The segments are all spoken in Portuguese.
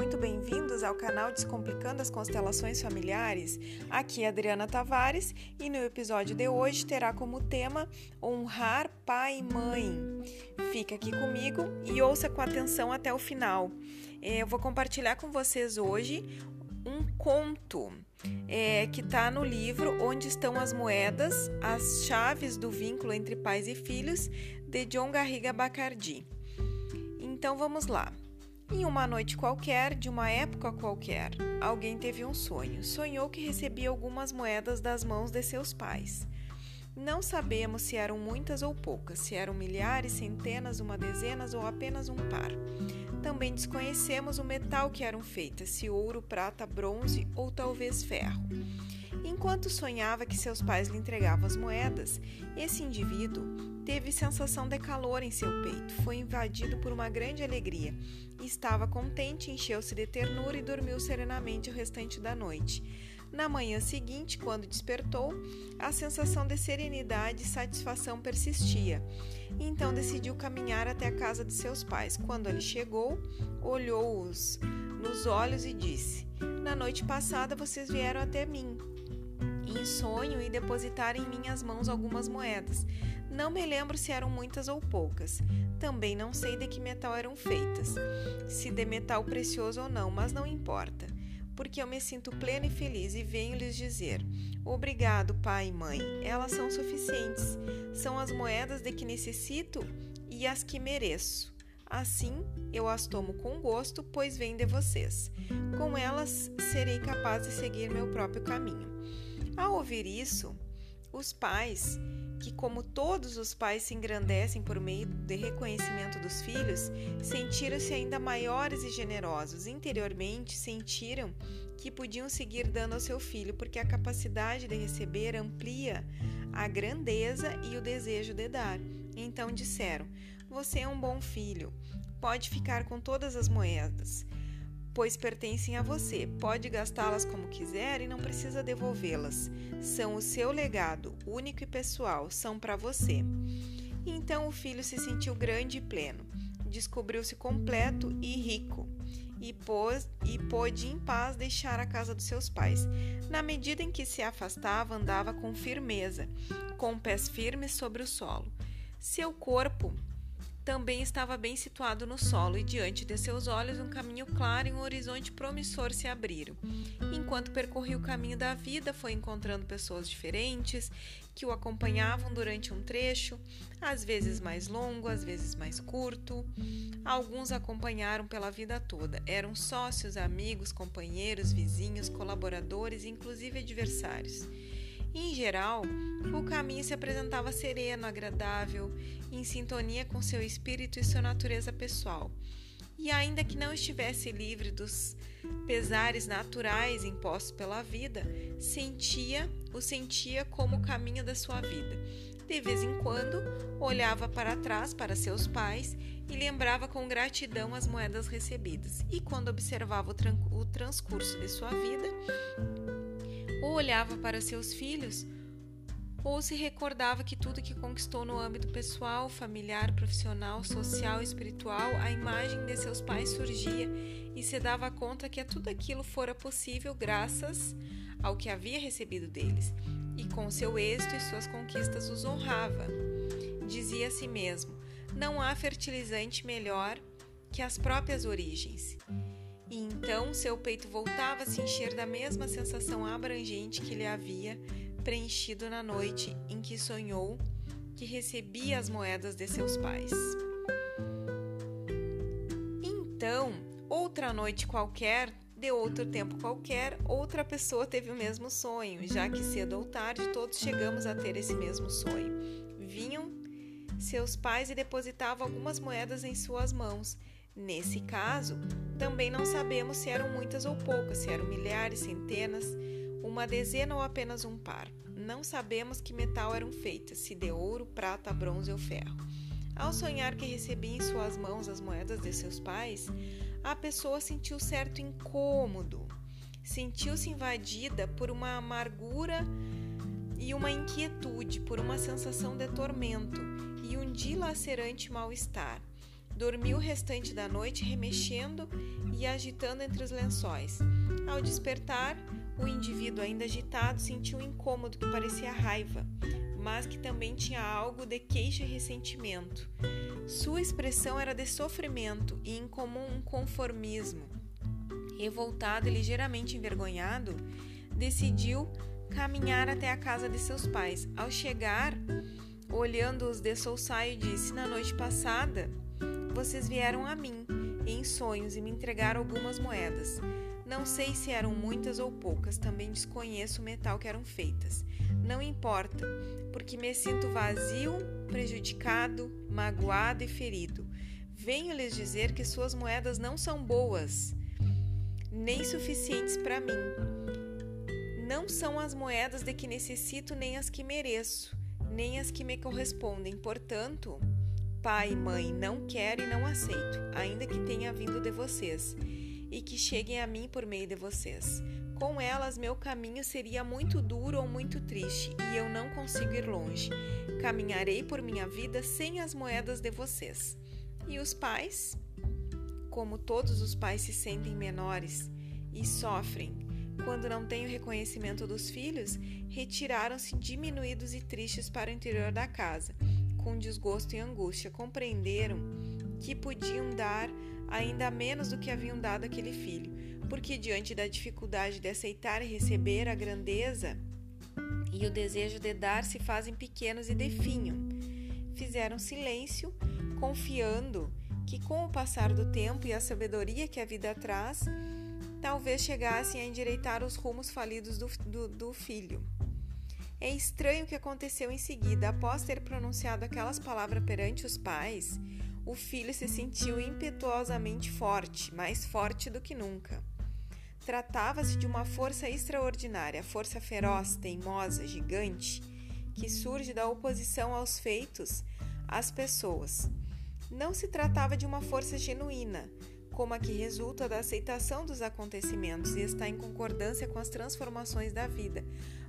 muito bem-vindos ao canal Descomplicando as Constelações Familiares. Aqui é Adriana Tavares e no episódio de hoje terá como tema honrar pai e mãe. Fica aqui comigo e ouça com atenção até o final. É, eu vou compartilhar com vocês hoje um conto é, que está no livro Onde Estão as Moedas, as Chaves do Vínculo entre Pais e Filhos, de John Garriga Bacardi. Então vamos lá. Em uma noite qualquer, de uma época qualquer, alguém teve um sonho. Sonhou que recebia algumas moedas das mãos de seus pais. Não sabemos se eram muitas ou poucas, se eram milhares, centenas, uma dezenas ou apenas um par. Também desconhecemos o metal que eram feitas, se ouro, prata, bronze ou talvez ferro. Enquanto sonhava que seus pais lhe entregavam as moedas, esse indivíduo teve sensação de calor em seu peito, foi invadido por uma grande alegria. Estava contente, encheu-se de ternura e dormiu serenamente o restante da noite. Na manhã seguinte, quando despertou, a sensação de serenidade e satisfação persistia. Então decidiu caminhar até a casa de seus pais. Quando ali chegou, olhou-os nos olhos e disse: Na noite passada vocês vieram até mim em sonho e depositaram em minhas mãos algumas moedas. Não me lembro se eram muitas ou poucas. Também não sei de que metal eram feitas, se de metal precioso ou não, mas não importa, porque eu me sinto plena e feliz e venho lhes dizer: Obrigado, pai e mãe, elas são suficientes. São as moedas de que necessito e as que mereço. Assim, eu as tomo com gosto, pois vêm de vocês. Com elas, serei capaz de seguir meu próprio caminho. Ao ouvir isso, os pais, que como todos os pais se engrandecem por meio de reconhecimento dos filhos, sentiram-se ainda maiores e generosos. Interiormente, sentiram que podiam seguir dando ao seu filho, porque a capacidade de receber amplia a grandeza e o desejo de dar. Então disseram: Você é um bom filho, pode ficar com todas as moedas pois pertencem a você. Pode gastá-las como quiser e não precisa devolvê-las. São o seu legado, único e pessoal, são para você. Então o filho se sentiu grande e pleno, descobriu-se completo e rico. E, pôs, e pôde em paz deixar a casa dos seus pais. Na medida em que se afastava, andava com firmeza, com pés firmes sobre o solo. Seu corpo também estava bem situado no solo e diante de seus olhos um caminho claro e um horizonte promissor se abriram. Enquanto percorria o caminho da vida, foi encontrando pessoas diferentes que o acompanhavam durante um trecho, às vezes mais longo, às vezes mais curto. Alguns acompanharam pela vida toda. Eram sócios, amigos, companheiros, vizinhos, colaboradores, inclusive adversários. Em geral, o caminho se apresentava sereno, agradável, em sintonia com seu espírito e sua natureza pessoal. E ainda que não estivesse livre dos pesares naturais impostos pela vida, sentia, o sentia como o caminho da sua vida. De vez em quando, olhava para trás para seus pais e lembrava com gratidão as moedas recebidas. E quando observava o, o transcurso de sua vida, ou olhava para seus filhos, ou se recordava que tudo que conquistou no âmbito pessoal, familiar, profissional, social, espiritual, a imagem de seus pais surgia e se dava conta que tudo aquilo fora possível graças ao que havia recebido deles, e com seu êxito e suas conquistas os honrava. Dizia a si mesmo: não há fertilizante melhor que as próprias origens. E então seu peito voltava a se encher da mesma sensação abrangente que lhe havia preenchido na noite em que sonhou que recebia as moedas de seus pais. Então, outra noite qualquer, de outro tempo qualquer, outra pessoa teve o mesmo sonho, já que cedo ou tarde todos chegamos a ter esse mesmo sonho. Vinham seus pais e depositavam algumas moedas em suas mãos Nesse caso, também não sabemos se eram muitas ou poucas, se eram milhares, centenas, uma dezena ou apenas um par. Não sabemos que metal eram feitas, se de ouro, prata, bronze ou ferro. Ao sonhar que recebia em suas mãos as moedas de seus pais, a pessoa sentiu certo incômodo. Sentiu-se invadida por uma amargura e uma inquietude, por uma sensação de tormento e um dilacerante mal-estar Dormiu o restante da noite remexendo e agitando entre os lençóis. Ao despertar, o indivíduo, ainda agitado, sentiu um incômodo que parecia raiva, mas que também tinha algo de queixa e ressentimento. Sua expressão era de sofrimento e incomum um conformismo. Revoltado e ligeiramente envergonhado, decidiu caminhar até a casa de seus pais. Ao chegar, olhando-os de solsaio, disse: Na noite passada, vocês vieram a mim em sonhos e me entregaram algumas moedas. Não sei se eram muitas ou poucas, também desconheço o metal que eram feitas. Não importa, porque me sinto vazio, prejudicado, magoado e ferido. Venho lhes dizer que suas moedas não são boas, nem suficientes para mim. Não são as moedas de que necessito, nem as que mereço, nem as que me correspondem. Portanto, pai e mãe, não quero e não aceito, ainda que tenha vindo de vocês e que cheguem a mim por meio de vocês. Com elas, meu caminho seria muito duro ou muito triste, e eu não consigo ir longe. Caminharei por minha vida sem as moedas de vocês. E os pais? Como todos os pais se sentem menores e sofrem quando não têm o reconhecimento dos filhos, retiraram-se diminuídos e tristes para o interior da casa, com desgosto e angústia. Compreenderam que podiam dar ainda menos do que haviam dado aquele filho, porque diante da dificuldade de aceitar e receber a grandeza e o desejo de dar se fazem pequenos e definham. Fizeram silêncio, confiando que com o passar do tempo e a sabedoria que a vida traz, talvez chegassem a endireitar os rumos falidos do, do, do filho. É estranho o que aconteceu em seguida, após ter pronunciado aquelas palavras perante os pais o filho se sentiu impetuosamente forte, mais forte do que nunca. Tratava-se de uma força extraordinária, força feroz, teimosa, gigante, que surge da oposição aos feitos, às pessoas. Não se tratava de uma força genuína, como a que resulta da aceitação dos acontecimentos e está em concordância com as transformações da vida,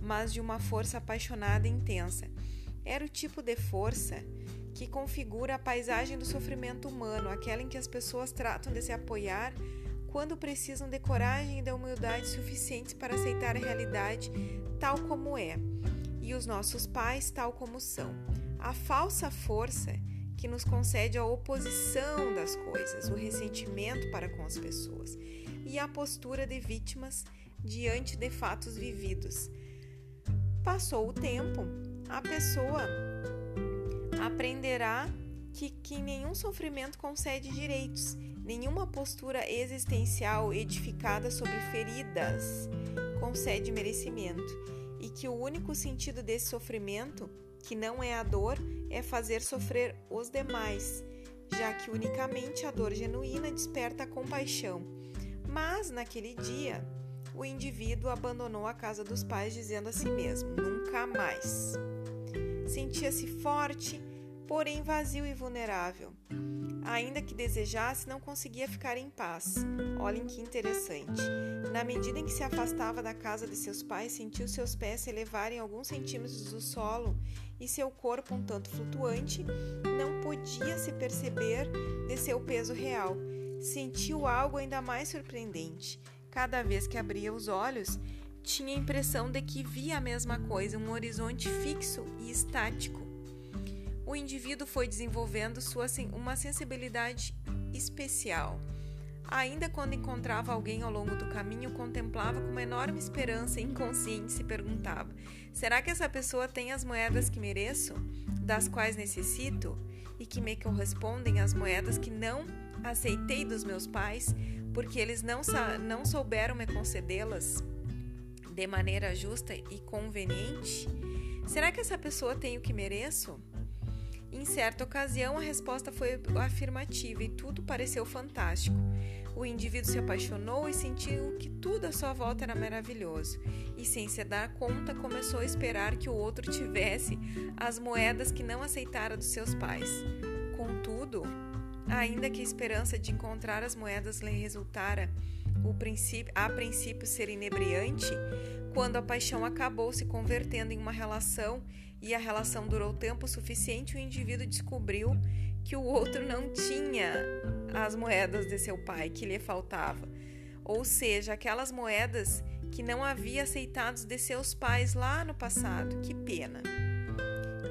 mas de uma força apaixonada e intensa. Era o tipo de força que configura a paisagem do sofrimento humano, aquela em que as pessoas tratam de se apoiar quando precisam de coragem e de humildade suficientes para aceitar a realidade tal como é, e os nossos pais tal como são. A falsa força que nos concede a oposição das coisas, o ressentimento para com as pessoas e a postura de vítimas diante de fatos vividos. Passou o tempo, a pessoa aprenderá que, que nenhum sofrimento concede direitos, nenhuma postura existencial edificada sobre feridas concede merecimento, e que o único sentido desse sofrimento, que não é a dor, é fazer sofrer os demais, já que unicamente a dor genuína desperta a compaixão. Mas naquele dia, o indivíduo abandonou a casa dos pais dizendo a si mesmo: nunca mais. Sentia-se forte, porém vazio e vulnerável. Ainda que desejasse, não conseguia ficar em paz. Olhem que interessante. Na medida em que se afastava da casa de seus pais, sentiu seus pés se elevarem alguns centímetros do solo e seu corpo, um tanto flutuante, não podia se perceber de seu peso real. Sentiu algo ainda mais surpreendente. Cada vez que abria os olhos, tinha a impressão de que via a mesma coisa, um horizonte fixo e estático. O indivíduo foi desenvolvendo sua, uma sensibilidade especial. Ainda quando encontrava alguém ao longo do caminho, contemplava com uma enorme esperança inconsciente se perguntava: será que essa pessoa tem as moedas que mereço, das quais necessito e que me correspondem às moedas que não aceitei dos meus pais, porque eles não, não souberam me concedê-las? de maneira justa e conveniente? Será que essa pessoa tem o que mereço? Em certa ocasião, a resposta foi afirmativa e tudo pareceu fantástico. O indivíduo se apaixonou e sentiu que tudo à sua volta era maravilhoso, e sem se dar conta, começou a esperar que o outro tivesse as moedas que não aceitara dos seus pais. Contudo, ainda que a esperança de encontrar as moedas lhe resultara o princípio, a princípio ser inebriante, quando a paixão acabou se convertendo em uma relação e a relação durou tempo suficiente, o indivíduo descobriu que o outro não tinha as moedas de seu pai que lhe faltava, ou seja, aquelas moedas que não havia aceitados de seus pais lá no passado. Que pena.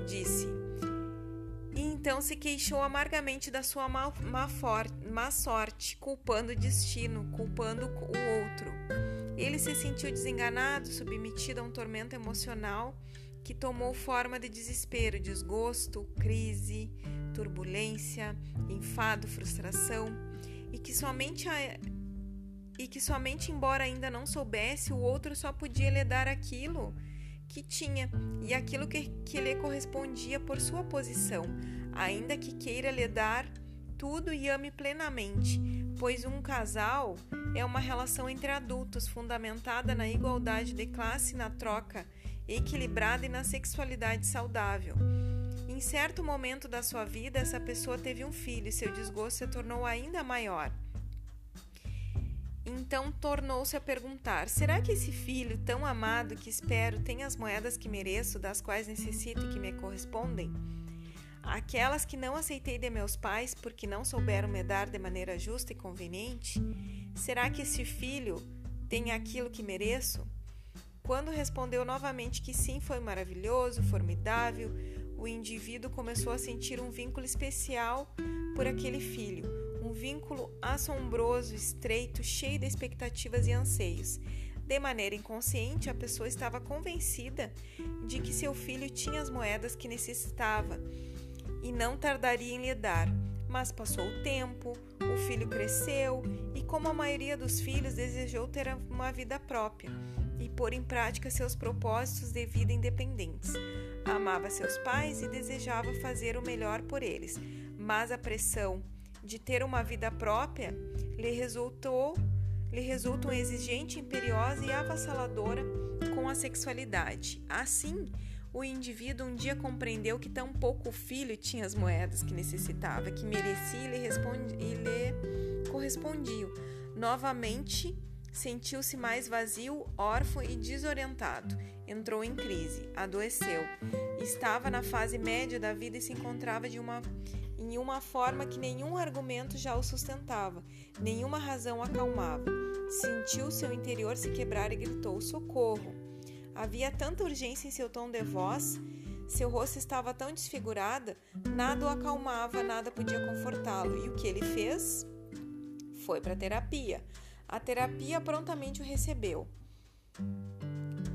Disse. E então se queixou amargamente da sua má, má, for, má sorte, culpando o destino, culpando o outro. Ele se sentiu desenganado, submetido a um tormento emocional que tomou forma de desespero, desgosto, crise, turbulência, enfado, frustração, e que somente a, e que somente embora ainda não soubesse, o outro só podia lhe dar aquilo que tinha e aquilo que, que lhe correspondia por sua posição, ainda que queira lhe dar tudo e ame plenamente, pois um casal é uma relação entre adultos fundamentada na igualdade de classe, na troca equilibrada e na sexualidade saudável. Em certo momento da sua vida, essa pessoa teve um filho e seu desgosto se tornou ainda maior. Então tornou-se a perguntar: será que esse filho tão amado que espero tem as moedas que mereço, das quais necessito e que me correspondem? Aquelas que não aceitei de meus pais porque não souberam me dar de maneira justa e conveniente? Será que esse filho tem aquilo que mereço? Quando respondeu novamente que sim, foi maravilhoso, formidável, o indivíduo começou a sentir um vínculo especial por aquele filho, vínculo assombroso, estreito, cheio de expectativas e anseios. De maneira inconsciente, a pessoa estava convencida de que seu filho tinha as moedas que necessitava e não tardaria em lhe dar. Mas passou o tempo, o filho cresceu e, como a maioria dos filhos, desejou ter uma vida própria e pôr em prática seus propósitos de vida independentes. Amava seus pais e desejava fazer o melhor por eles, mas a pressão de ter uma vida própria lhe resultou lhe resulta uma exigente, imperiosa e avassaladora com a sexualidade. Assim, o indivíduo um dia compreendeu que tão pouco o filho tinha as moedas que necessitava, que merecia e lhe, responde, e lhe correspondiam. Novamente, sentiu-se mais vazio, órfão e desorientado. Entrou em crise, adoeceu. Estava na fase média da vida e se encontrava de uma em uma forma que nenhum argumento já o sustentava, nenhuma razão acalmava. Sentiu seu interior se quebrar e gritou: Socorro! Havia tanta urgência em seu tom de voz, seu rosto estava tão desfigurada, nada o acalmava, nada podia confortá-lo. E o que ele fez? Foi para a terapia. A terapia prontamente o recebeu.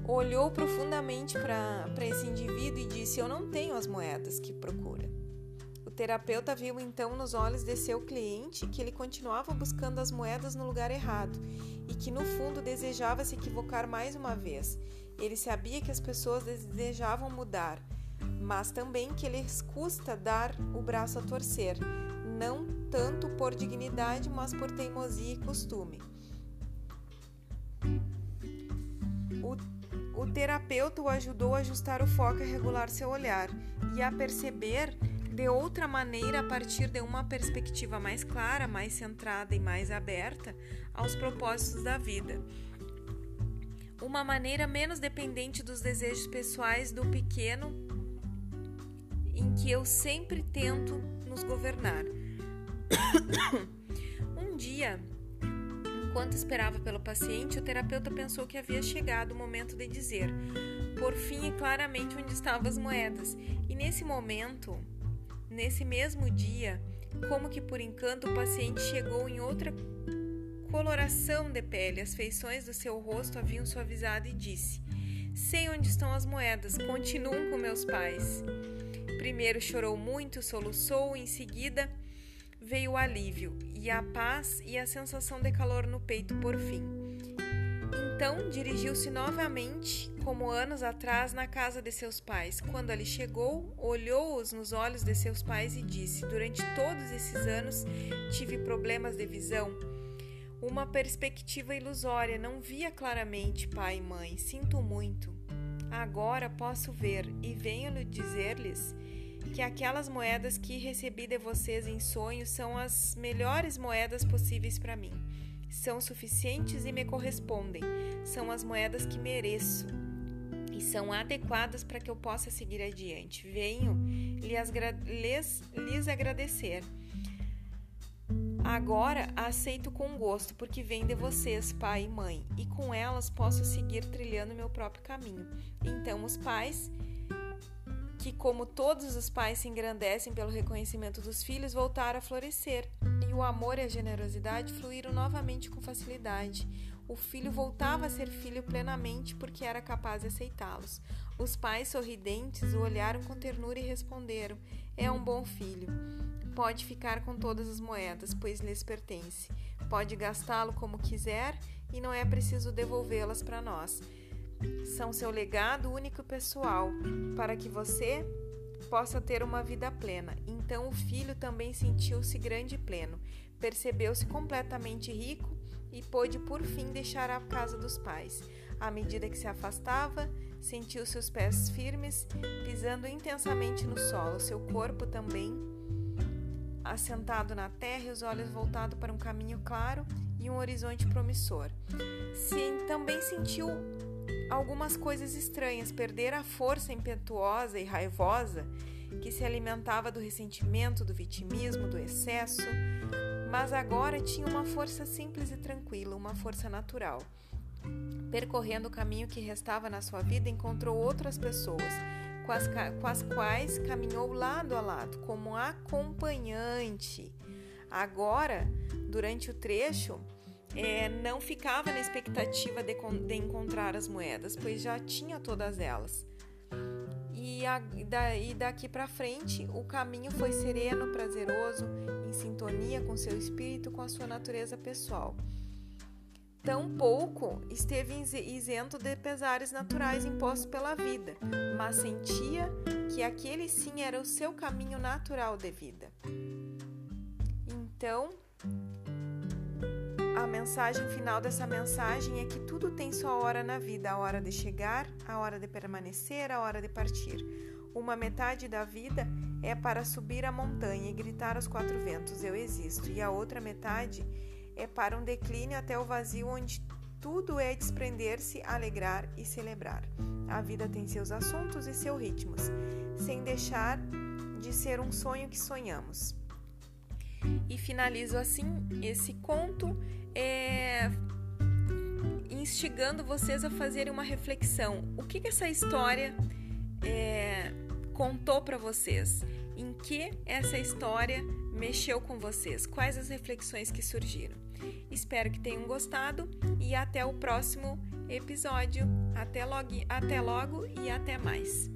Olhou profundamente para esse indivíduo e disse: Eu não tenho as moedas que procura. Terapeuta viu então nos olhos de seu cliente que ele continuava buscando as moedas no lugar errado e que no fundo desejava se equivocar mais uma vez. Ele sabia que as pessoas desejavam mudar, mas também que lhes custa dar o braço a torcer, não tanto por dignidade, mas por teimosia e costume. O, o terapeuta o ajudou a ajustar o foco e regular seu olhar e a perceber de outra maneira a partir de uma perspectiva mais clara, mais centrada e mais aberta aos propósitos da vida. Uma maneira menos dependente dos desejos pessoais do pequeno, em que eu sempre tento nos governar. um dia, Enquanto esperava pelo paciente, o terapeuta pensou que havia chegado o momento de dizer, por fim e claramente, onde estavam as moedas. E nesse momento, nesse mesmo dia, como que por encanto, o paciente chegou em outra coloração de pele, as feições do seu rosto haviam suavizado e disse: Sei onde estão as moedas, continuam com meus pais. Primeiro chorou muito, soluçou, em seguida veio o alívio e a paz e a sensação de calor no peito por fim. Então dirigiu-se novamente, como anos atrás, na casa de seus pais. Quando ali chegou, olhou-os nos olhos de seus pais e disse: Durante todos esses anos tive problemas de visão. Uma perspectiva ilusória, não via claramente, pai e mãe. Sinto muito. Agora posso ver e venho-lhe dizer-lhes que aquelas moedas que recebi de vocês em sonho são as melhores moedas possíveis para mim. São suficientes e me correspondem. São as moedas que mereço. e são adequadas para que eu possa seguir adiante. Venho lhes, lhes, agradecer. Agora aceito com gosto, porque vem de vocês, pai e mãe, e com elas posso seguir trilhando meu próprio caminho. Então, os pais, que como todos os pais se engrandecem pelo reconhecimento dos filhos, voltaram a florescer, e o amor e a generosidade fluíram novamente com facilidade. O filho voltava a ser filho plenamente porque era capaz de aceitá-los. Os pais sorridentes o olharam com ternura e responderam: É um bom filho. Pode ficar com todas as moedas, pois lhes pertence. Pode gastá-lo como quiser e não é preciso devolvê-las para nós. São seu legado único e pessoal, para que você possa ter uma vida plena. Então o filho também sentiu-se grande e pleno, percebeu-se completamente rico e pôde por fim deixar a casa dos pais. À medida que se afastava, sentiu seus pés firmes, pisando intensamente no solo, seu corpo também assentado na terra e os olhos voltados para um caminho claro e um horizonte promissor. Sim, também sentiu algumas coisas estranhas, perder a força impetuosa e raivosa que se alimentava do ressentimento, do vitimismo, do excesso, mas agora tinha uma força simples e tranquila, uma força natural. Percorrendo o caminho que restava na sua vida, encontrou outras pessoas, com as, com as quais caminhou lado a lado, como acompanhante. Agora, durante o trecho, é, não ficava na expectativa de, de encontrar as moedas, pois já tinha todas elas. E, a, e daqui para frente o caminho foi sereno, prazeroso, em sintonia com seu espírito, com a sua natureza pessoal. Tampouco esteve isento de pesares naturais impostos pela vida, mas sentia que aquele sim era o seu caminho natural de vida. Então, a mensagem final dessa mensagem é que tudo tem sua hora na vida: a hora de chegar, a hora de permanecer, a hora de partir. Uma metade da vida é para subir a montanha e gritar aos quatro ventos: Eu existo, e a outra metade é para um declínio até o vazio onde tudo é desprender-se, alegrar e celebrar. A vida tem seus assuntos e seus ritmos, sem deixar de ser um sonho que sonhamos. E finalizo assim esse conto, é, instigando vocês a fazerem uma reflexão. O que, que essa história é, contou para vocês? Em que essa história mexeu com vocês? Quais as reflexões que surgiram? Espero que tenham gostado e até o próximo episódio. Até logo, até logo e até mais.